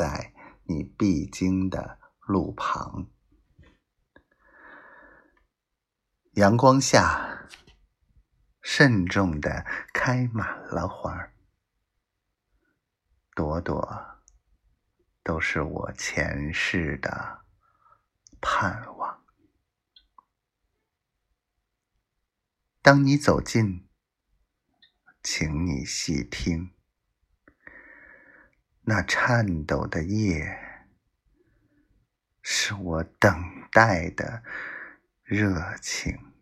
在你必经的路旁，阳光下慎重的开满了花儿，朵朵都是我前世的盼望。当你走近，请你细听。那颤抖的夜，是我等待的热情。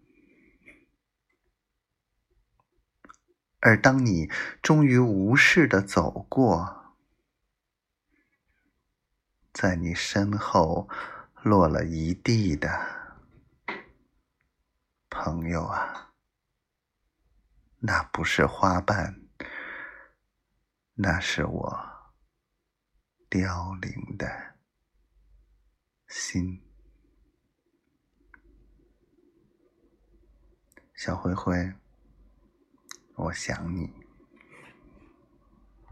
而当你终于无视的走过，在你身后落了一地的朋友啊，那不是花瓣，那是我。凋零的心，小灰灰，我想你。